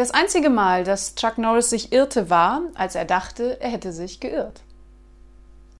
Das einzige Mal, dass Chuck Norris sich irrte, war, als er dachte, er hätte sich geirrt.